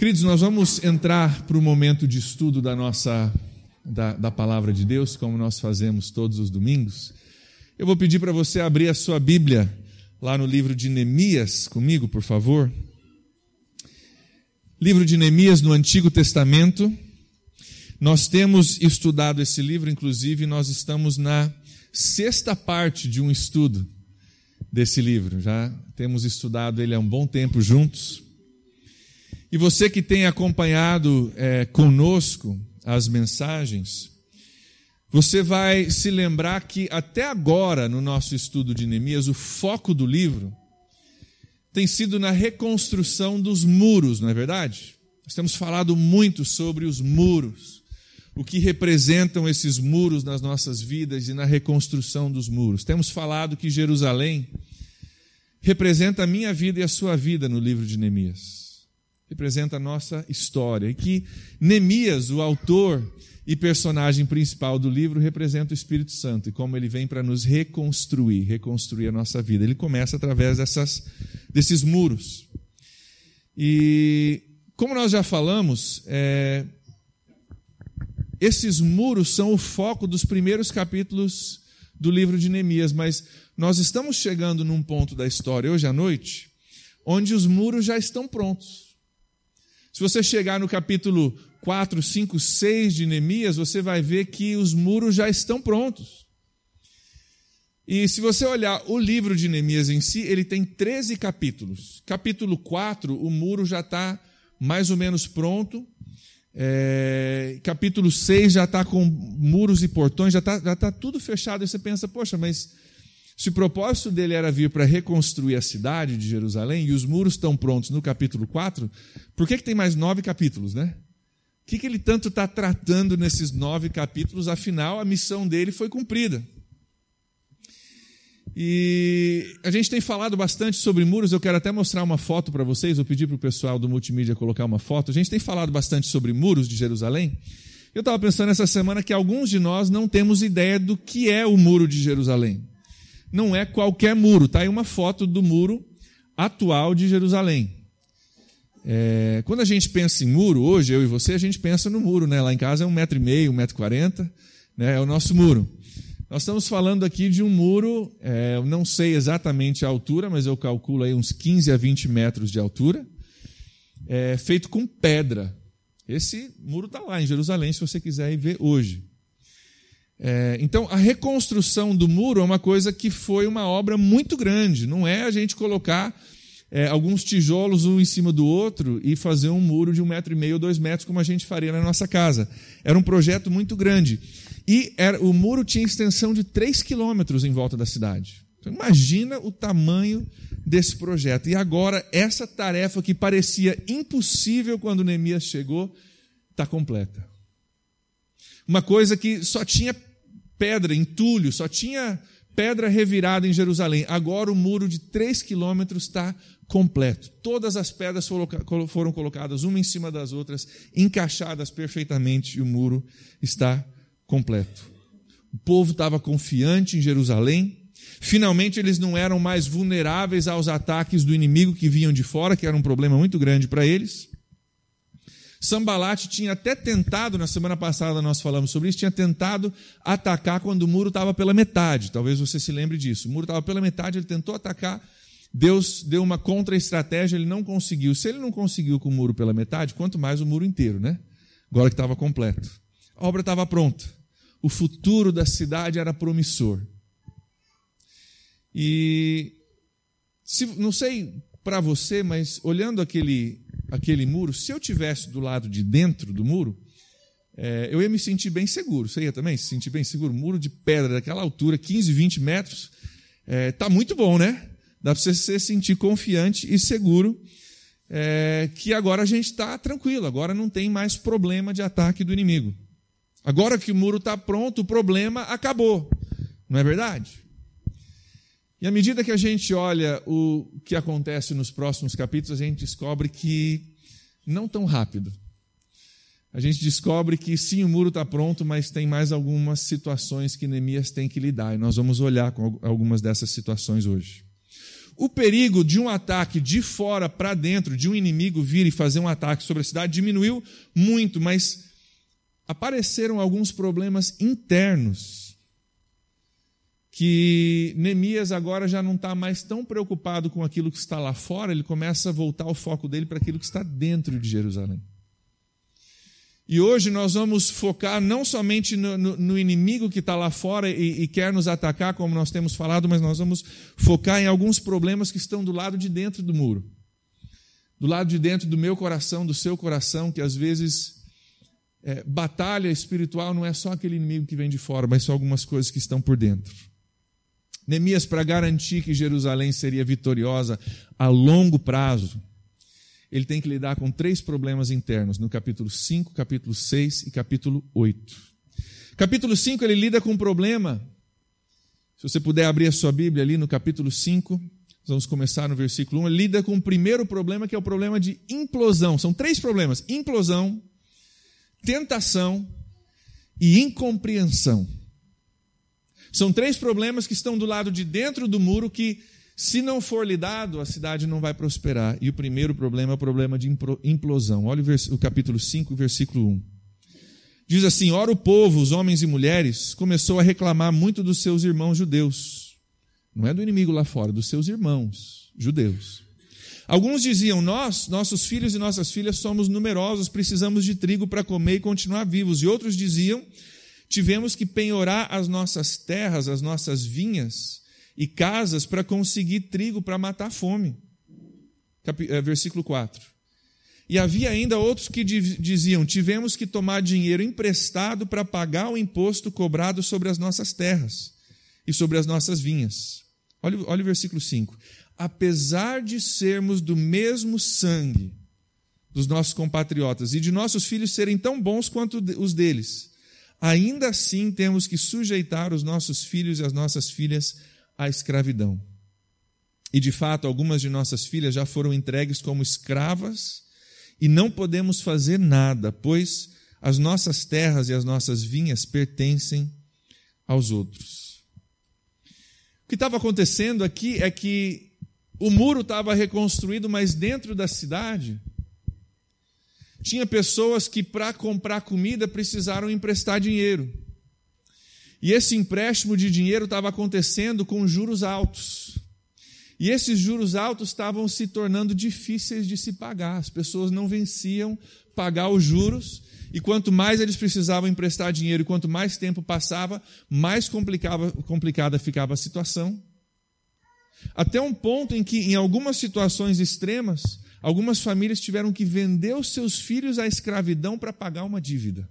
Queridos, nós vamos entrar para o momento de estudo da nossa da, da palavra de Deus, como nós fazemos todos os domingos. Eu vou pedir para você abrir a sua Bíblia lá no livro de Neemias comigo, por favor. Livro de Neemias no Antigo Testamento. Nós temos estudado esse livro, inclusive, nós estamos na sexta parte de um estudo desse livro. Já temos estudado ele há um bom tempo juntos. E você que tem acompanhado é, conosco as mensagens, você vai se lembrar que até agora, no nosso estudo de Neemias, o foco do livro tem sido na reconstrução dos muros, não é verdade? Nós temos falado muito sobre os muros, o que representam esses muros nas nossas vidas e na reconstrução dos muros. Temos falado que Jerusalém representa a minha vida e a sua vida no livro de Neemias representa a nossa história. E que Neemias, o autor e personagem principal do livro, representa o Espírito Santo e como ele vem para nos reconstruir, reconstruir a nossa vida. Ele começa através dessas, desses muros. E como nós já falamos, é, esses muros são o foco dos primeiros capítulos do livro de Neemias, mas nós estamos chegando num ponto da história hoje à noite onde os muros já estão prontos. Se você chegar no capítulo 4, 5, 6 de Neemias, você vai ver que os muros já estão prontos. E se você olhar o livro de Neemias em si, ele tem 13 capítulos. Capítulo 4, o muro já está mais ou menos pronto. É, capítulo 6 já está com muros e portões, já está já tá tudo fechado. E você pensa, poxa, mas se o propósito dele era vir para reconstruir a cidade de Jerusalém e os muros estão prontos no capítulo 4, por que, que tem mais nove capítulos, né? O que, que ele tanto está tratando nesses nove capítulos? Afinal, a missão dele foi cumprida. E a gente tem falado bastante sobre muros, eu quero até mostrar uma foto para vocês, vou pedir para o pessoal do multimídia colocar uma foto. A gente tem falado bastante sobre muros de Jerusalém. Eu estava pensando essa semana que alguns de nós não temos ideia do que é o muro de Jerusalém não é qualquer muro. Está aí uma foto do muro atual de Jerusalém. É, quando a gente pensa em muro, hoje, eu e você, a gente pensa no muro, né? Lá em casa é um metro e meio, um metro e quarenta, né? É o nosso muro. Nós estamos falando aqui de um muro, é, eu não sei exatamente a altura, mas eu calculo aí uns 15 a 20 metros de altura, é, feito com pedra. Esse muro está lá em Jerusalém, se você quiser ir ver hoje. É, então, a reconstrução do muro é uma coisa que foi uma obra muito grande. Não é a gente colocar é, alguns tijolos um em cima do outro e fazer um muro de um metro e meio ou dois metros, como a gente faria na nossa casa. Era um projeto muito grande. E era, o muro tinha extensão de três quilômetros em volta da cidade. Então, imagina o tamanho desse projeto. E agora, essa tarefa que parecia impossível quando Neemias chegou, está completa. Uma coisa que só tinha pedra, entulho, só tinha pedra revirada em Jerusalém. Agora o muro de três quilômetros está completo. Todas as pedras foram colocadas uma em cima das outras, encaixadas perfeitamente, e o muro está completo. O povo estava confiante em Jerusalém. Finalmente eles não eram mais vulneráveis aos ataques do inimigo que vinham de fora, que era um problema muito grande para eles. Sambalate tinha até tentado, na semana passada nós falamos sobre isso, tinha tentado atacar quando o muro estava pela metade. Talvez você se lembre disso. O muro estava pela metade, ele tentou atacar. Deus deu uma contra-estratégia, ele não conseguiu. Se ele não conseguiu com o muro pela metade, quanto mais o muro inteiro, né? Agora que estava completo. A obra estava pronta. O futuro da cidade era promissor. E se, não sei para você, mas olhando aquele aquele muro, se eu tivesse do lado de dentro do muro, é, eu ia me sentir bem seguro. Você ia também se sentir bem seguro? Muro de pedra daquela altura, 15, 20 metros, é, tá muito bom, né? Dá para você se sentir confiante e seguro é, que agora a gente está tranquilo, agora não tem mais problema de ataque do inimigo. Agora que o muro está pronto, o problema acabou. Não é verdade? E à medida que a gente olha o que acontece nos próximos capítulos, a gente descobre que não tão rápido. A gente descobre que sim, o muro está pronto, mas tem mais algumas situações que Neemias tem que lidar, e nós vamos olhar com algumas dessas situações hoje. o perigo de um ataque de fora para dentro, de um inimigo vir e fazer um ataque sobre a cidade, diminuiu muito, mas apareceram alguns problemas internos que Neemias agora já não está mais tão preocupado com aquilo que está lá fora, ele começa a voltar o foco dele para aquilo que está dentro de Jerusalém. E hoje nós vamos focar não somente no, no, no inimigo que está lá fora e, e, quer nos atacar, como nós temos falado, mas nós vamos focar em alguns problemas que estão do lado de dentro do muro. Do lado de dentro do meu coração, do seu coração, que às vezes é, batalha espiritual não é só aquele inimigo que vem de fora, mas são algumas coisas que estão por dentro. Neemias, para garantir que Jerusalém seria vitoriosa a longo prazo, ele tem que lidar com três problemas internos, no capítulo 5, capítulo 6 e capítulo 8. Capítulo 5, ele lida com um problema. Se você puder abrir a sua Bíblia ali no capítulo 5, vamos começar no versículo 1. Ele lida com o primeiro problema, que é o problema de implosão. São três problemas: implosão, tentação e incompreensão. São três problemas que estão do lado de dentro do muro que se não for lidado, a cidade não vai prosperar. E o primeiro problema é o problema de implosão. Olha o, capítulo 5, versículo 1. Diz assim: Ora, o povo, os homens e mulheres, começou a reclamar muito dos seus irmãos judeus. Não é do inimigo lá fora, dos seus irmãos judeus. Alguns diziam: Nós, nossos filhos e nossas filhas, somos numerosos, precisamos de trigo para comer e continuar vivos. E outros diziam: Tivemos que penhorar as nossas terras, as nossas vinhas e casas para conseguir trigo para matar a fome. Eh, versículo 4. E havia ainda outros que diziam: Tivemos que tomar dinheiro emprestado para pagar o imposto cobrado sobre as nossas terras e sobre as nossas vinhas. Olha, olha o versículo 5. Apesar de sermos do mesmo sangue dos nossos compatriotas e de nossos filhos serem tão bons quanto os deles, ainda assim temos que sujeitar os nossos filhos e as nossas filhas à escravidão. E de fato, algumas de nossas filhas já foram entregues como escravas e não podemos fazer nada, pois as nossas terras e as nossas vinhas pertencem aos outros. O que estava acontecendo aqui é que o muro estava reconstruído, mas dentro da cidade tinha pessoas que para comprar comida precisaram emprestar dinheiro. E esse empréstimo de dinheiro estava acontecendo com juros altos. E esses juros altos estavam se tornando difíceis de se pagar. As pessoas não venciam pagar os juros. E quanto mais eles precisavam emprestar dinheiro, e quanto mais tempo passava, mais complicada ficava a situação. Até um ponto em que, em algumas situações extremas, algumas famílias tiveram que vender os seus filhos à escravidão para pagar uma dívida.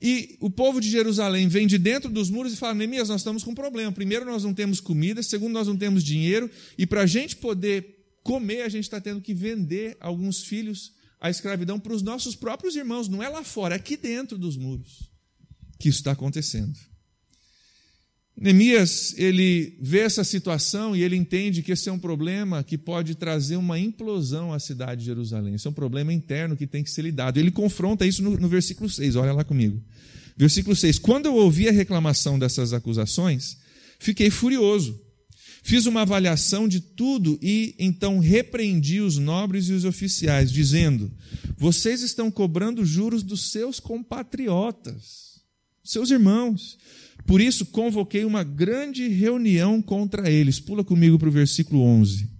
E o povo de Jerusalém vem de dentro dos muros e fala: Neemias, nós estamos com um problema. Primeiro, nós não temos comida. Segundo, nós não temos dinheiro. E para a gente poder comer, a gente está tendo que vender alguns filhos à escravidão para os nossos próprios irmãos. Não é lá fora, é aqui dentro dos muros que isso está acontecendo. Neemias, ele vê essa situação e ele entende que esse é um problema que pode trazer uma implosão à cidade de Jerusalém. Esse é um problema interno que tem que ser lidado. Ele confronta isso no, no versículo 6, olha lá comigo. Versículo 6: Quando eu ouvi a reclamação dessas acusações, fiquei furioso. Fiz uma avaliação de tudo e então repreendi os nobres e os oficiais, dizendo: Vocês estão cobrando juros dos seus compatriotas, seus irmãos por isso, convoquei uma grande reunião contra eles. Pula comigo para o versículo 11.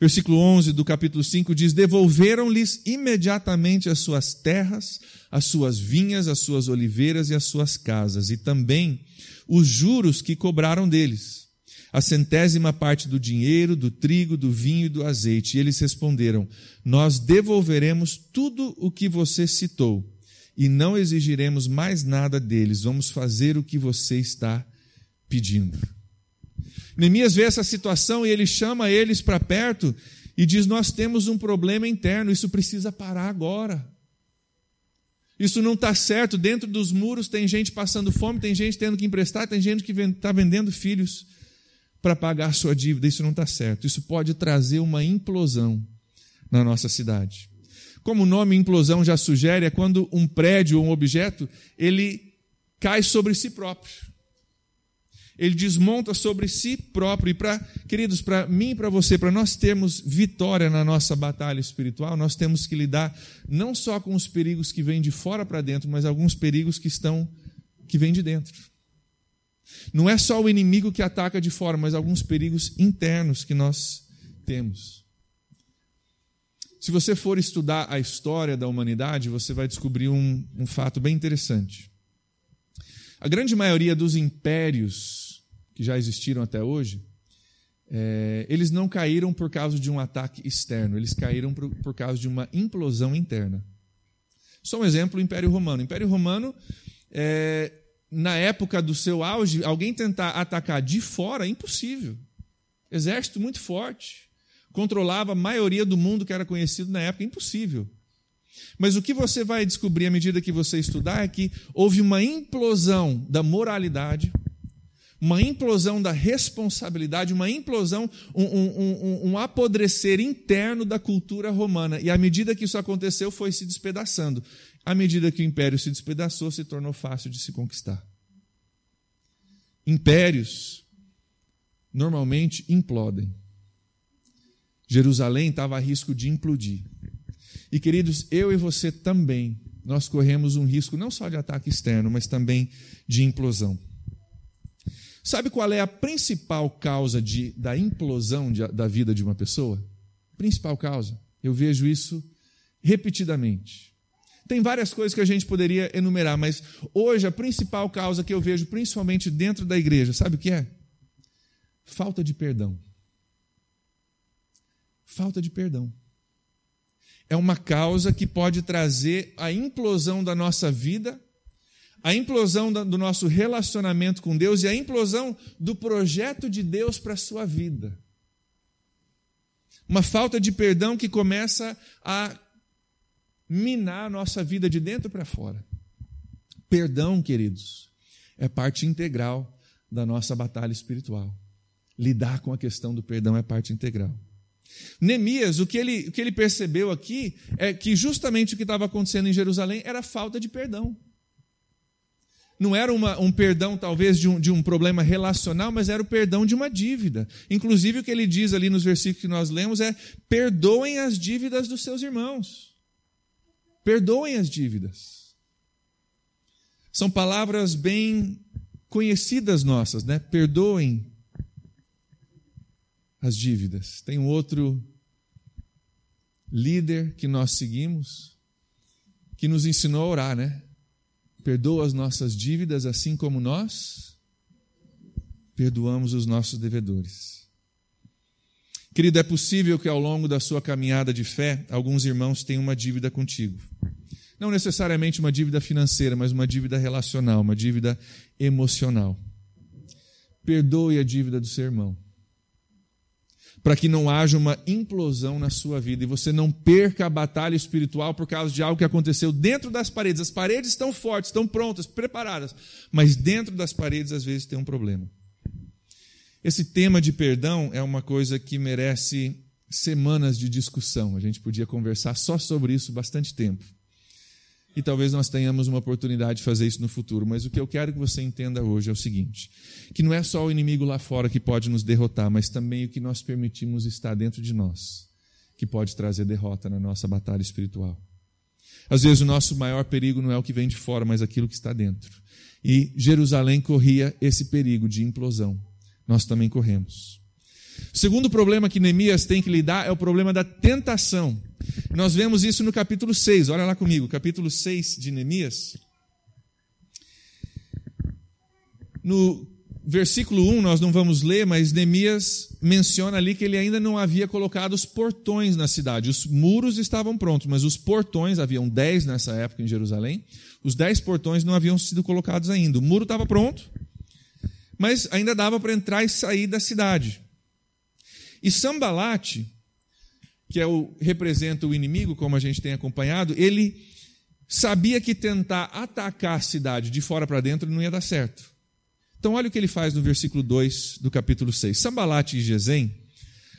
Versículo 11 do capítulo 5 diz: Devolveram-lhes imediatamente as suas terras, as suas vinhas, as suas oliveiras e as suas casas, e também os juros que cobraram deles, a centésima parte do dinheiro, do trigo, do vinho e do azeite. E eles responderam: Nós devolveremos tudo o que você citou e não exigiremos mais nada deles, vamos fazer o que você está pedindo. Neemias vê essa situação e ele chama eles para perto e diz: Nós temos um problema interno, isso precisa parar agora. Isso não está certo. Dentro dos muros tem gente passando fome, tem gente tendo que emprestar, tem gente que está vendendo filhos para pagar sua dívida. Isso não está certo. Isso pode trazer uma implosão na nossa cidade. Como o nome implosão já sugere, é quando um prédio ou um objeto ele cai sobre si próprio. ele desmonta sobre si próprio. E para, queridos, para mim e para você, para nós termos vitória na nossa batalha espiritual, nós temos que lidar não só com os perigos que vêm de fora para dentro, mas alguns perigos que estão que vêm de dentro. Não é só o inimigo que ataca de fora, mas alguns perigos internos que nós temos. Se você for estudar a história da humanidade, você vai descobrir um, um fato bem interessante. A grande maioria dos impérios que já existiram até hoje, é, eles não caíram por causa de um ataque externo, eles caíram por, por causa de uma implosão interna. Só um exemplo: o Império Romano. O Império Romano, é, na época do seu auge, alguém tentar atacar de fora é impossível. Exército muito forte, controlava a maioria do mundo que era conhecido na época, impossível. Mas o que você vai descobrir à medida que você estudar é que houve uma implosão da moralidade, uma implosão da responsabilidade, uma implosão, um, um, um, um, apodrecer interno da cultura romana. E à medida que isso aconteceu, foi se despedaçando. À medida que o império se despedaçou, se tornou fácil de se conquistar. Impérios normalmente implodem. Jerusalém estava a risco de implodir. E queridos, eu e você também, nós corremos um risco não só de ataque externo, mas também de implosão. Sabe qual é a principal causa de, da implosão de, da vida de uma pessoa? Principal causa. Eu vejo isso repetidamente. Tem várias coisas que a gente poderia enumerar, mas hoje a principal causa que eu vejo, principalmente dentro da igreja, sabe o que é? Falta de perdão. Falta de perdão é uma causa que pode trazer a implosão da nossa vida, a implosão do nosso relacionamento com Deus e a implosão do projeto de Deus para a sua vida. Uma falta de perdão que começa a minar a nossa vida de dentro para fora. Perdão, queridos, é parte integral da nossa batalha espiritual. Lidar com a questão do perdão é parte integral. Neemias, o que, ele, o que ele percebeu aqui é que justamente o que estava acontecendo em Jerusalém era falta de perdão. Não era uma, um perdão, talvez, de um, de um problema relacional, mas era o perdão de uma dívida. Inclusive, o que ele diz ali nos versículos que nós lemos é: perdoem as dívidas dos seus irmãos. Perdoem as dívidas. São palavras bem conhecidas nossas, né? Perdoem as dívidas. Tem outro líder que nós seguimos que nos ensinou a orar, né? Perdoa as nossas dívidas assim como nós perdoamos os nossos devedores. Querido, é possível que ao longo da sua caminhada de fé, alguns irmãos tenham uma dívida contigo. Não necessariamente uma dívida financeira, mas uma dívida relacional, uma dívida emocional. Perdoe a dívida do seu irmão para que não haja uma implosão na sua vida e você não perca a batalha espiritual por causa de algo que aconteceu dentro das paredes. As paredes estão fortes, estão prontas, preparadas, mas dentro das paredes às vezes tem um problema. Esse tema de perdão é uma coisa que merece semanas de discussão. A gente podia conversar só sobre isso bastante tempo e talvez nós tenhamos uma oportunidade de fazer isso no futuro. Mas o que eu quero que você entenda hoje é o seguinte: que não é só o inimigo lá fora que pode nos derrotar, mas também o que nós permitimos estar dentro de nós, que pode trazer derrota na nossa batalha espiritual. Às vezes o nosso maior perigo não é o que vem de fora, mas aquilo que está dentro. E Jerusalém corria esse perigo de implosão. Nós também corremos. O segundo problema que Neemias tem que lidar é o problema da tentação. Nós vemos isso no capítulo 6, olha lá comigo, capítulo 6 de Neemias. No versículo 1 nós não vamos ler, mas Neemias menciona ali que ele ainda não havia colocado os portões na cidade. Os muros estavam prontos, mas os portões, haviam 10 nessa época em Jerusalém, os 10 portões não haviam sido colocados ainda. O muro estava pronto, mas ainda dava para entrar e sair da cidade. E Sambalate, que é o, representa o inimigo, como a gente tem acompanhado, ele sabia que tentar atacar a cidade de fora para dentro não ia dar certo. Então, olha o que ele faz no versículo 2 do capítulo 6. Sambalate e Gesem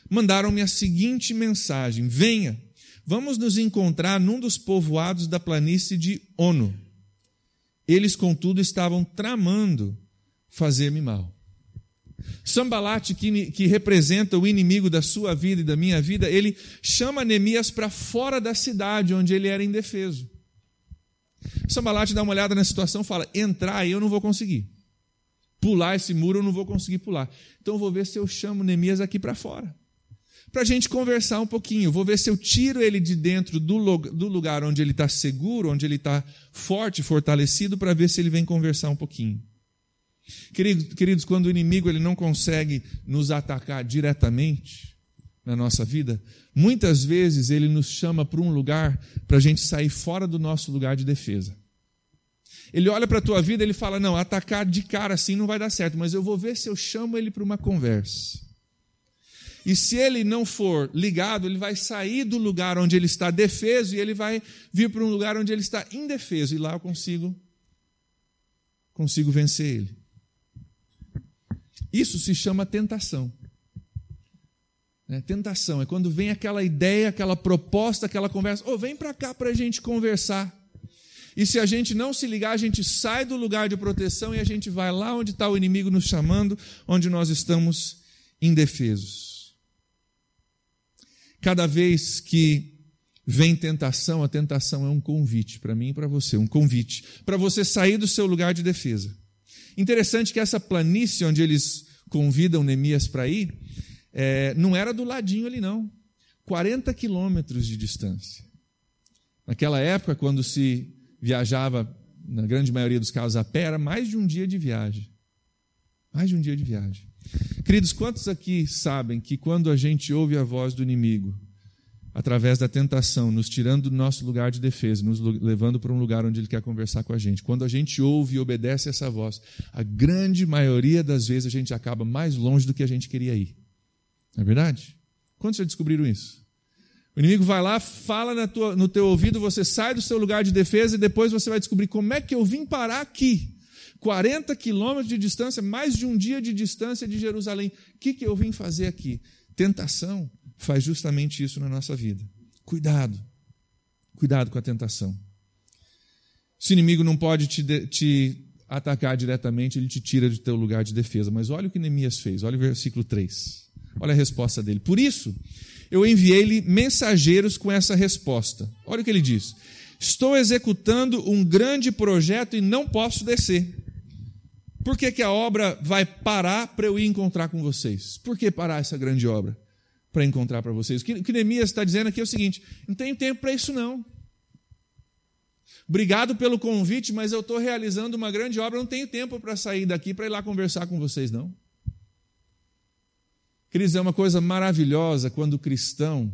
mandaram-me a seguinte mensagem: Venha, vamos nos encontrar num dos povoados da planície de Ono. Eles, contudo, estavam tramando fazer-me mal. Sambalate, que, que representa o inimigo da sua vida e da minha vida, ele chama Neemias para fora da cidade onde ele era indefeso. Sambalate dá uma olhada na situação fala: entrar aí eu não vou conseguir. Pular esse muro eu não vou conseguir pular. Então eu vou ver se eu chamo Neemias aqui para fora. Para a gente conversar um pouquinho. Vou ver se eu tiro ele de dentro do lugar onde ele está seguro, onde ele está forte, fortalecido, para ver se ele vem conversar um pouquinho. Queridos, quando o inimigo ele não consegue nos atacar diretamente na nossa vida, muitas vezes ele nos chama para um lugar para a gente sair fora do nosso lugar de defesa. Ele olha para a tua vida e ele fala: Não, atacar de cara assim não vai dar certo, mas eu vou ver se eu chamo ele para uma conversa. E se ele não for ligado, ele vai sair do lugar onde ele está defeso e ele vai vir para um lugar onde ele está indefeso. E lá eu consigo, consigo vencer ele. Isso se chama tentação. É, tentação é quando vem aquela ideia, aquela proposta, aquela conversa. Oh, vem para cá para a gente conversar. E se a gente não se ligar, a gente sai do lugar de proteção e a gente vai lá onde está o inimigo nos chamando, onde nós estamos indefesos. Cada vez que vem tentação, a tentação é um convite para mim e para você, um convite para você sair do seu lugar de defesa. Interessante que essa planície onde eles convidam Neemias para ir, é, não era do ladinho ali, não. 40 quilômetros de distância. Naquela época, quando se viajava, na grande maioria dos casos, a pé, era mais de um dia de viagem. Mais de um dia de viagem. Queridos, quantos aqui sabem que quando a gente ouve a voz do inimigo, através da tentação, nos tirando do nosso lugar de defesa, nos levando para um lugar onde Ele quer conversar com a gente. Quando a gente ouve e obedece essa voz, a grande maioria das vezes a gente acaba mais longe do que a gente queria ir. Não é verdade? Quantos já descobriram isso? O inimigo vai lá, fala tua, no teu ouvido, você sai do seu lugar de defesa e depois você vai descobrir como é que eu vim parar aqui. 40 quilômetros de distância, mais de um dia de distância de Jerusalém. O que, que eu vim fazer aqui? Tentação faz justamente isso na nossa vida. Cuidado. Cuidado com a tentação. Se o inimigo não pode te, te atacar diretamente, ele te tira do teu lugar de defesa. Mas olha o que Neemias fez. Olha o versículo 3. Olha a resposta dele. Por isso, eu enviei-lhe mensageiros com essa resposta. Olha o que ele diz. Estou executando um grande projeto e não posso descer. Por que, que a obra vai parar para eu ir encontrar com vocês? Por que parar essa grande obra? Para encontrar para vocês. O que Neemias está dizendo aqui é o seguinte: não tenho tempo para isso, não. Obrigado pelo convite, mas eu estou realizando uma grande obra, não tenho tempo para sair daqui para ir lá conversar com vocês, não. Queridos, é uma coisa maravilhosa quando o cristão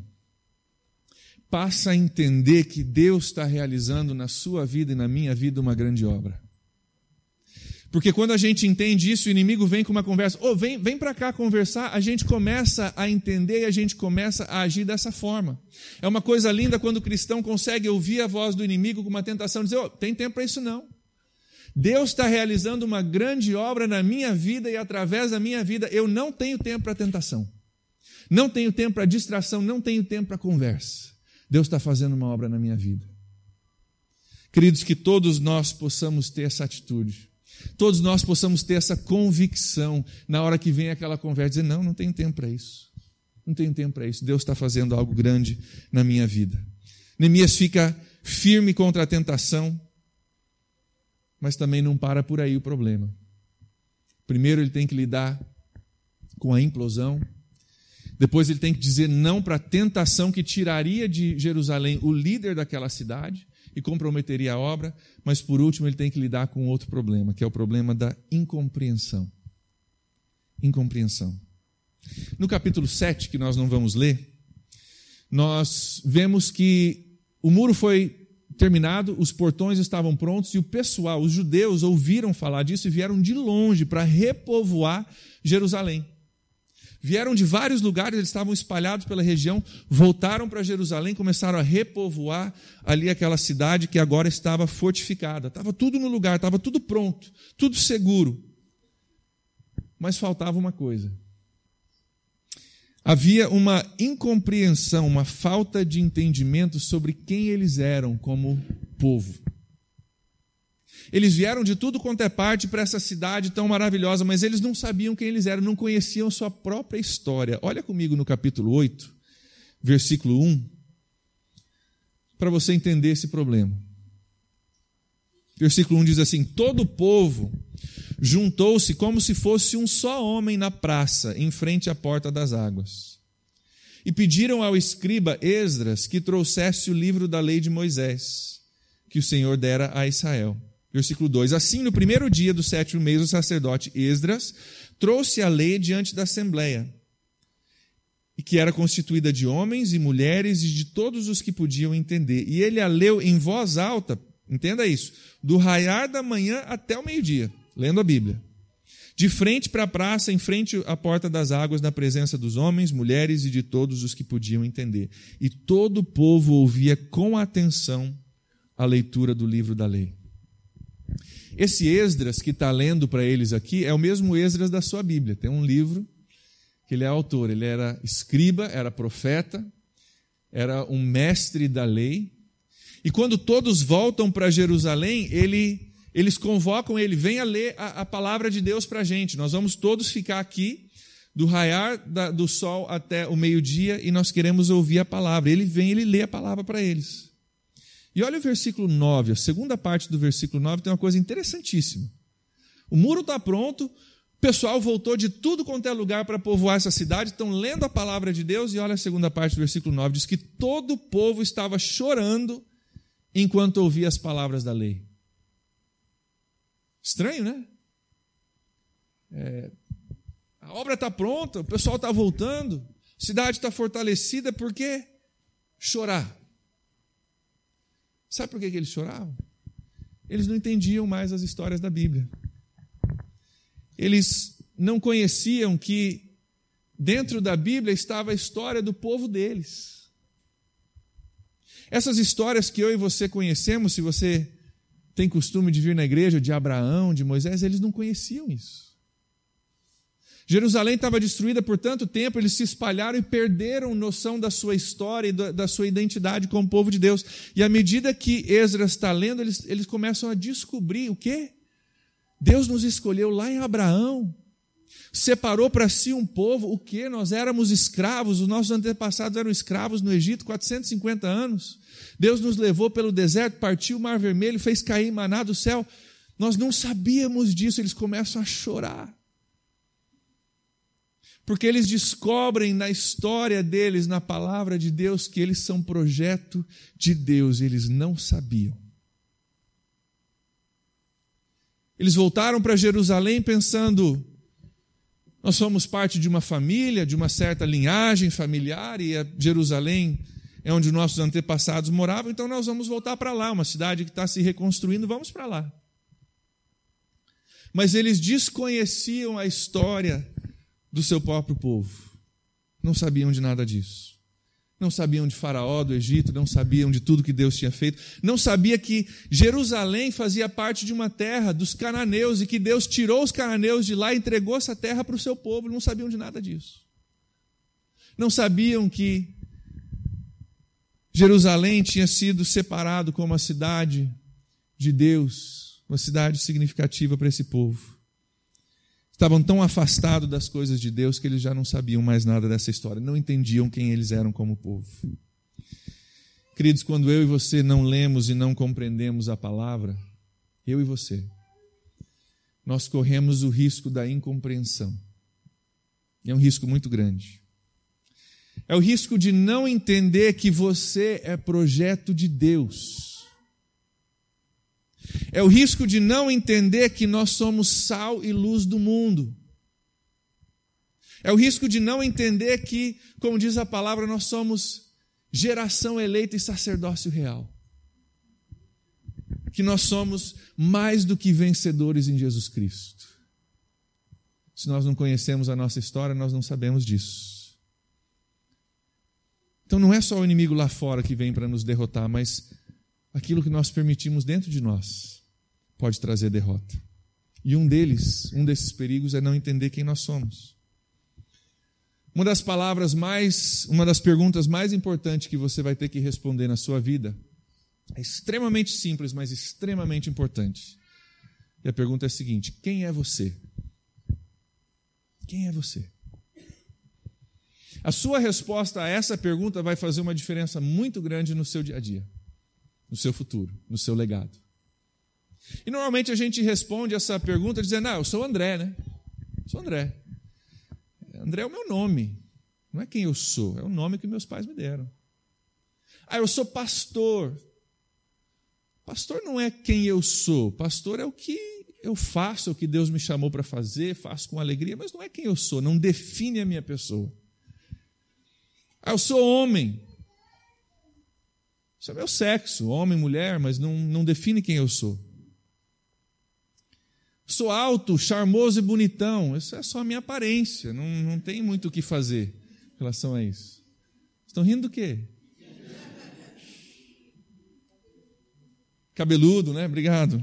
passa a entender que Deus está realizando na sua vida e na minha vida uma grande obra. Porque quando a gente entende isso, o inimigo vem com uma conversa, oh, vem, vem para cá conversar, a gente começa a entender e a gente começa a agir dessa forma. É uma coisa linda quando o cristão consegue ouvir a voz do inimigo com uma tentação, dizer, oh, tem tempo para isso não. Deus está realizando uma grande obra na minha vida e através da minha vida, eu não tenho tempo para tentação. Não tenho tempo para distração, não tenho tempo para conversa. Deus está fazendo uma obra na minha vida. Queridos, que todos nós possamos ter essa atitude todos nós possamos ter essa convicção na hora que vem aquela conversa, dizer: não, não tenho tempo para isso. Não tenho tempo para isso. Deus está fazendo algo grande na minha vida. Neemias fica firme contra a tentação, mas também não para por aí o problema. Primeiro ele tem que lidar com a implosão, depois ele tem que dizer não para a tentação que tiraria de Jerusalém o líder daquela cidade e comprometeria a obra, mas por último ele tem que lidar com outro problema, que é o problema da incompreensão. Incompreensão. No capítulo 7, que nós não vamos ler, nós vemos que o muro foi terminado, os portões estavam prontos e o pessoal, os judeus, ouviram falar disso e vieram de longe para repovoar Jerusalém. Vieram de vários lugares, eles estavam espalhados pela região, voltaram para Jerusalém, começaram a repovoar ali aquela cidade que agora estava fortificada. Estava tudo no lugar, estava tudo pronto, tudo seguro. Mas faltava uma coisa. Havia uma incompreensão, uma falta de entendimento sobre quem eles eram como povo. Eles vieram de tudo quanto é parte para essa cidade tão maravilhosa, mas eles não sabiam quem eles eram, não conheciam sua própria história. Olha comigo no capítulo 8, versículo 1, para você entender esse problema. Versículo 1 diz assim: Todo o povo juntou-se como se fosse um só homem na praça, em frente à porta das águas. E pediram ao escriba Esdras que trouxesse o livro da lei de Moisés, que o Senhor dera a Israel. Versículo 2: Assim, no primeiro dia do sétimo mês, o sacerdote Esdras trouxe a lei diante da assembleia, e que era constituída de homens e mulheres e de todos os que podiam entender. E ele a leu em voz alta, entenda isso, do raiar da manhã até o meio-dia, lendo a Bíblia. De frente para a praça, em frente à porta das águas, na presença dos homens, mulheres e de todos os que podiam entender. E todo o povo ouvia com atenção a leitura do livro da lei. Esse Esdras que está lendo para eles aqui é o mesmo Esdras da sua Bíblia. Tem um livro que ele é autor. Ele era escriba, era profeta, era um mestre da lei. E quando todos voltam para Jerusalém, ele, eles convocam ele, venha ler a, a palavra de Deus para a gente. Nós vamos todos ficar aqui do raiar da, do sol até o meio-dia e nós queremos ouvir a palavra. Ele vem, ele lê a palavra para eles. E olha o versículo 9, a segunda parte do versículo 9 tem uma coisa interessantíssima. O muro está pronto, o pessoal voltou de tudo quanto é lugar para povoar essa cidade, estão lendo a palavra de Deus, e olha a segunda parte do versículo 9, diz que todo o povo estava chorando enquanto ouvia as palavras da lei. Estranho, né? É, a obra está pronta, o pessoal está voltando, a cidade está fortalecida, por que chorar? Sabe por que eles choravam? Eles não entendiam mais as histórias da Bíblia. Eles não conheciam que dentro da Bíblia estava a história do povo deles. Essas histórias que eu e você conhecemos, se você tem costume de vir na igreja de Abraão, de Moisés, eles não conheciam isso. Jerusalém estava destruída por tanto tempo, eles se espalharam e perderam noção da sua história e da sua identidade como povo de Deus. E à medida que Esdras está lendo, eles, eles começam a descobrir o quê? Deus nos escolheu lá em Abraão, separou para si um povo, o que? Nós éramos escravos, os nossos antepassados eram escravos no Egito 450 anos. Deus nos levou pelo deserto, partiu o mar vermelho, fez cair maná do céu. Nós não sabíamos disso, eles começam a chorar porque eles descobrem na história deles, na palavra de Deus, que eles são projeto de Deus, eles não sabiam. Eles voltaram para Jerusalém pensando: nós somos parte de uma família, de uma certa linhagem familiar, e Jerusalém é onde nossos antepassados moravam, então nós vamos voltar para lá, uma cidade que está se reconstruindo, vamos para lá. Mas eles desconheciam a história do seu próprio povo. Não sabiam de nada disso. Não sabiam de Faraó, do Egito, não sabiam de tudo que Deus tinha feito. Não sabia que Jerusalém fazia parte de uma terra dos cananeus e que Deus tirou os cananeus de lá e entregou essa terra para o seu povo. Não sabiam de nada disso. Não sabiam que Jerusalém tinha sido separado como a cidade de Deus, uma cidade significativa para esse povo estavam tão afastados das coisas de Deus que eles já não sabiam mais nada dessa história, não entendiam quem eles eram como povo. Queridos, quando eu e você não lemos e não compreendemos a palavra, eu e você, nós corremos o risco da incompreensão. É um risco muito grande. É o risco de não entender que você é projeto de Deus é o risco de não entender que nós somos sal e luz do mundo. É o risco de não entender que, como diz a palavra, nós somos geração eleita e sacerdócio real. Que nós somos mais do que vencedores em Jesus Cristo. Se nós não conhecemos a nossa história, nós não sabemos disso. Então não é só o inimigo lá fora que vem para nos derrotar, mas aquilo que nós permitimos dentro de nós pode trazer derrota. E um deles, um desses perigos é não entender quem nós somos. Uma das palavras mais, uma das perguntas mais importantes que você vai ter que responder na sua vida é extremamente simples, mas extremamente importante. E a pergunta é a seguinte: quem é você? Quem é você? A sua resposta a essa pergunta vai fazer uma diferença muito grande no seu dia a dia, no seu futuro, no seu legado. E normalmente a gente responde essa pergunta dizendo: Ah, eu sou André, né? Eu sou André. André é o meu nome. Não é quem eu sou, é o nome que meus pais me deram. Ah, eu sou pastor. Pastor não é quem eu sou, pastor é o que eu faço, é o que Deus me chamou para fazer, faço com alegria, mas não é quem eu sou, não define a minha pessoa. Ah, eu sou homem. Isso é meu sexo, homem, mulher, mas não, não define quem eu sou. Sou alto, charmoso e bonitão. Isso é só a minha aparência, não, não tem muito o que fazer em relação a isso. Estão rindo do quê? Cabeludo, né? Obrigado.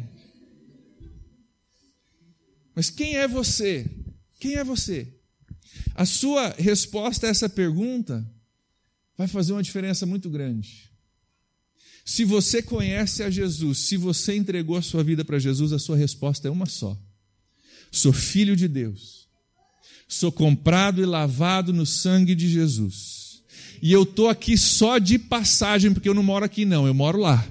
Mas quem é você? Quem é você? A sua resposta a essa pergunta vai fazer uma diferença muito grande. Se você conhece a Jesus, se você entregou a sua vida para Jesus, a sua resposta é uma só: sou filho de Deus, sou comprado e lavado no sangue de Jesus, e eu estou aqui só de passagem, porque eu não moro aqui, não, eu moro lá.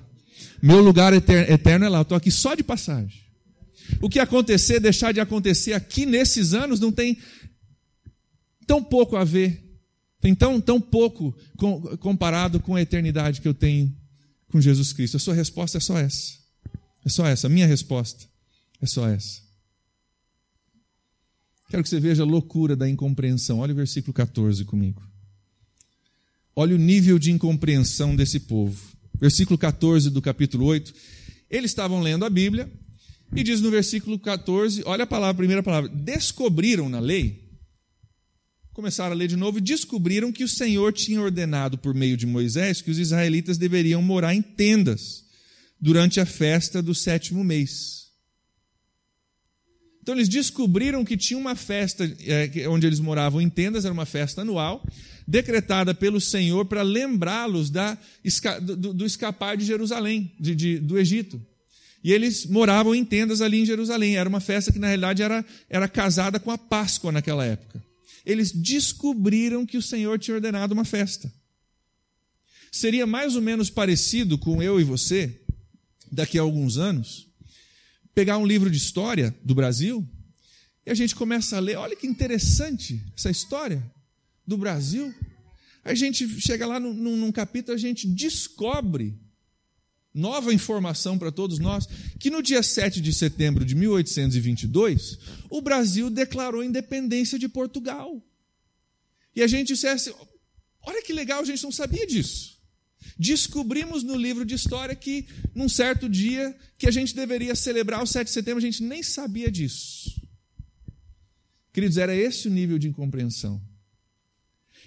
Meu lugar eterno é lá, eu estou aqui só de passagem. O que acontecer, deixar de acontecer aqui nesses anos não tem tão pouco a ver, tem tão, tão pouco comparado com a eternidade que eu tenho com Jesus Cristo. A sua resposta é só essa. É só essa. A minha resposta é só essa. Quero que você veja a loucura da incompreensão. Olha o versículo 14 comigo. Olha o nível de incompreensão desse povo versículo 14 do capítulo 8. Eles estavam lendo a Bíblia e diz no versículo 14, olha a palavra, a primeira palavra, descobriram na lei, começaram a ler de novo e descobriram que o Senhor tinha ordenado por meio de Moisés que os israelitas deveriam morar em tendas durante a festa do sétimo mês. Então eles descobriram que tinha uma festa é, onde eles moravam em tendas, era uma festa anual, decretada pelo Senhor para lembrá-los do, do, escapar de Jerusalém, de, de, do Egito. E eles moravam em tendas ali em Jerusalém. Era uma festa que, na realidade, era, era casada com a Páscoa naquela época. Eles descobriram que o Senhor tinha ordenado uma festa. Seria mais ou menos parecido com eu e você, daqui a alguns anos, pegar um livro de história do Brasil e a gente começa a ler. Olha que interessante essa história do Brasil. A gente chega lá num, num capítulo, a gente descobre nova informação para todos nós, que no dia 7 de setembro de 1822, o Brasil declarou independência de Portugal. E a gente dissesse: olha que legal, a gente não sabia disso. Descobrimos no livro de história que, num certo dia, que a gente deveria celebrar o 7 de setembro, a gente nem sabia disso. Queridos, era esse o nível de incompreensão.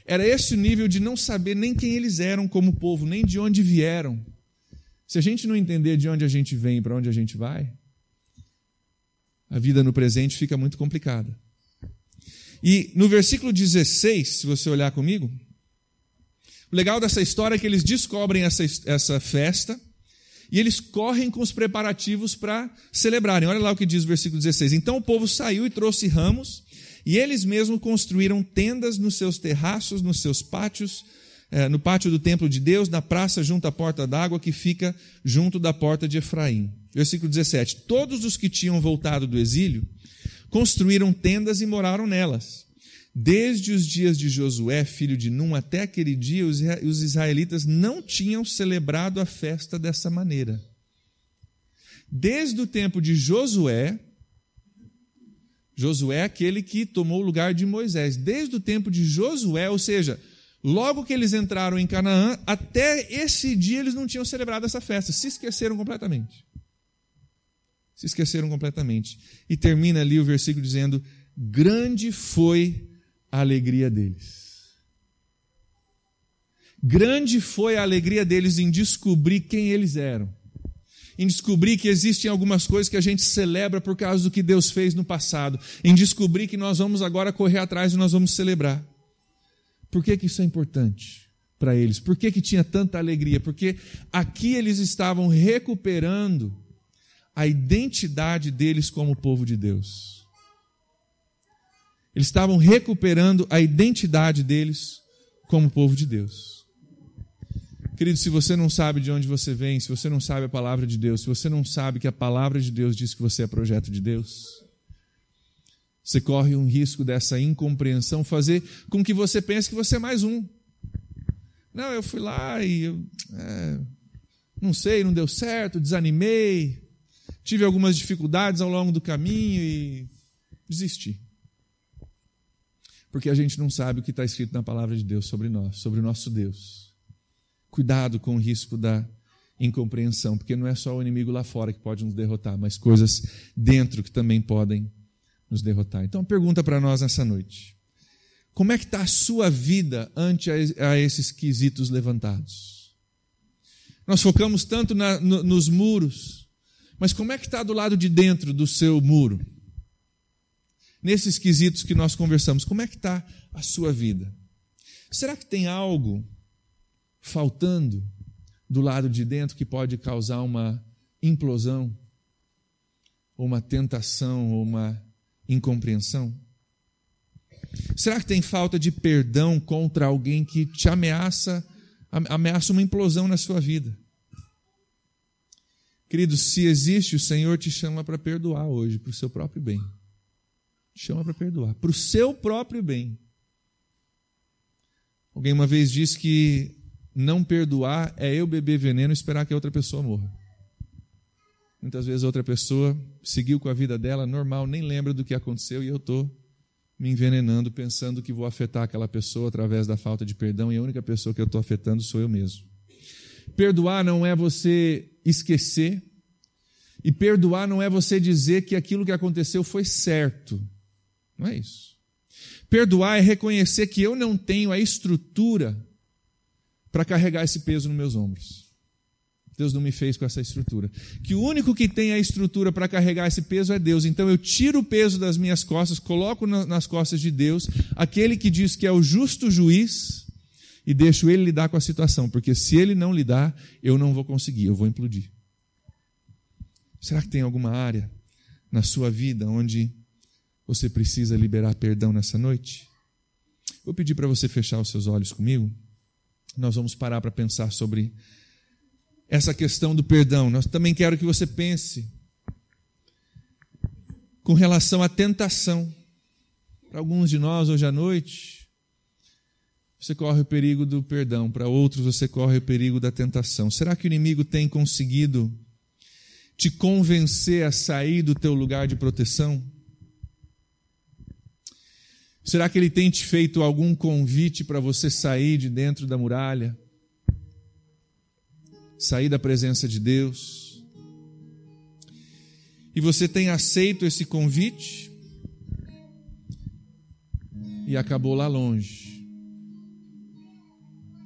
Era esse o nível de não saber nem quem eles eram como povo, nem de onde vieram. Se a gente não entender de onde a gente vem e para onde a gente vai, a vida no presente fica muito complicada. E no versículo 16, se você olhar comigo, o legal dessa história é que eles descobrem essa, essa festa e eles correm com os preparativos para celebrarem. Olha lá o que diz o versículo 16. Então o povo saiu e trouxe ramos e eles mesmos construíram tendas nos seus terraços, nos seus pátios, eh, no pátio do templo de Deus, na praça junto à porta d'água que fica junto da porta de Efraim. Versículo 17: Todos os que tinham voltado do exílio construíram tendas e moraram nelas. Desde os dias de Josué, filho de Num, até aquele dia, os israelitas não tinham celebrado a festa dessa maneira. Desde o tempo de Josué, Josué é aquele que tomou o lugar de Moisés. Desde o tempo de Josué, ou seja, logo que eles entraram em Canaã, até esse dia eles não tinham celebrado essa festa, se esqueceram completamente. Se esqueceram completamente. E termina ali o versículo dizendo: Grande foi a alegria deles. Grande foi a alegria deles em descobrir quem eles eram em descobrir que existem algumas coisas que a gente celebra por causa do que Deus fez no passado, em descobrir que nós vamos agora correr atrás e nós vamos celebrar. Por que, que isso é importante para eles? Por que, que tinha tanta alegria? Porque aqui eles estavam recuperando a identidade deles como povo de Deus. Eles estavam recuperando a identidade deles como povo de Deus. Querido, se você não sabe de onde você vem, se você não sabe a palavra de Deus, se você não sabe que a palavra de Deus diz que você é projeto de Deus, você corre um risco dessa incompreensão fazer com que você pense que você é mais um. Não, eu fui lá e eu, é, não sei, não deu certo, desanimei, tive algumas dificuldades ao longo do caminho e desisti. Porque a gente não sabe o que está escrito na palavra de Deus sobre nós, sobre o nosso Deus. Cuidado com o risco da incompreensão, porque não é só o inimigo lá fora que pode nos derrotar, mas coisas dentro que também podem nos derrotar. Então, pergunta para nós nessa noite: como é que está a sua vida ante a, esses quesitos levantados? Nós focamos tanto na, no, nos muros, mas como é que está do lado de dentro do seu muro? Nesses quesitos que nós conversamos, como é que está a sua vida? Será que tem algo faltando do lado de dentro que pode causar uma implosão, ou uma tentação, ou uma incompreensão? Será que tem falta de perdão contra alguém que te ameaça, ameaça uma implosão na sua vida? Querido, se existe, o Senhor te chama para perdoar hoje, para o seu próprio bem. Te chama para perdoar, para o seu próprio bem. Alguém uma vez disse que não perdoar é eu beber veneno e esperar que a outra pessoa morra. Muitas vezes outra pessoa seguiu com a vida dela normal, nem lembra do que aconteceu e eu estou me envenenando pensando que vou afetar aquela pessoa através da falta de perdão e a única pessoa que eu estou afetando sou eu mesmo. Perdoar não é você esquecer, e perdoar não é você dizer que aquilo que aconteceu foi certo. Não é isso. Perdoar é reconhecer que eu não tenho a estrutura para carregar esse peso nos meus ombros. Deus não me fez com essa estrutura. Que o único que tem a estrutura para carregar esse peso é Deus. Então eu tiro o peso das minhas costas, coloco nas costas de Deus, aquele que diz que é o justo juiz, e deixo ele lidar com a situação, porque se ele não lidar, eu não vou conseguir, eu vou implodir. Será que tem alguma área na sua vida onde você precisa liberar perdão nessa noite? Vou pedir para você fechar os seus olhos comigo. Nós vamos parar para pensar sobre essa questão do perdão. Nós também quero que você pense com relação à tentação. Para alguns de nós hoje à noite, você corre o perigo do perdão, para outros você corre o perigo da tentação. Será que o inimigo tem conseguido te convencer a sair do teu lugar de proteção? Será que ele tem te feito algum convite para você sair de dentro da muralha? Sair da presença de Deus. E você tem aceito esse convite e acabou lá longe.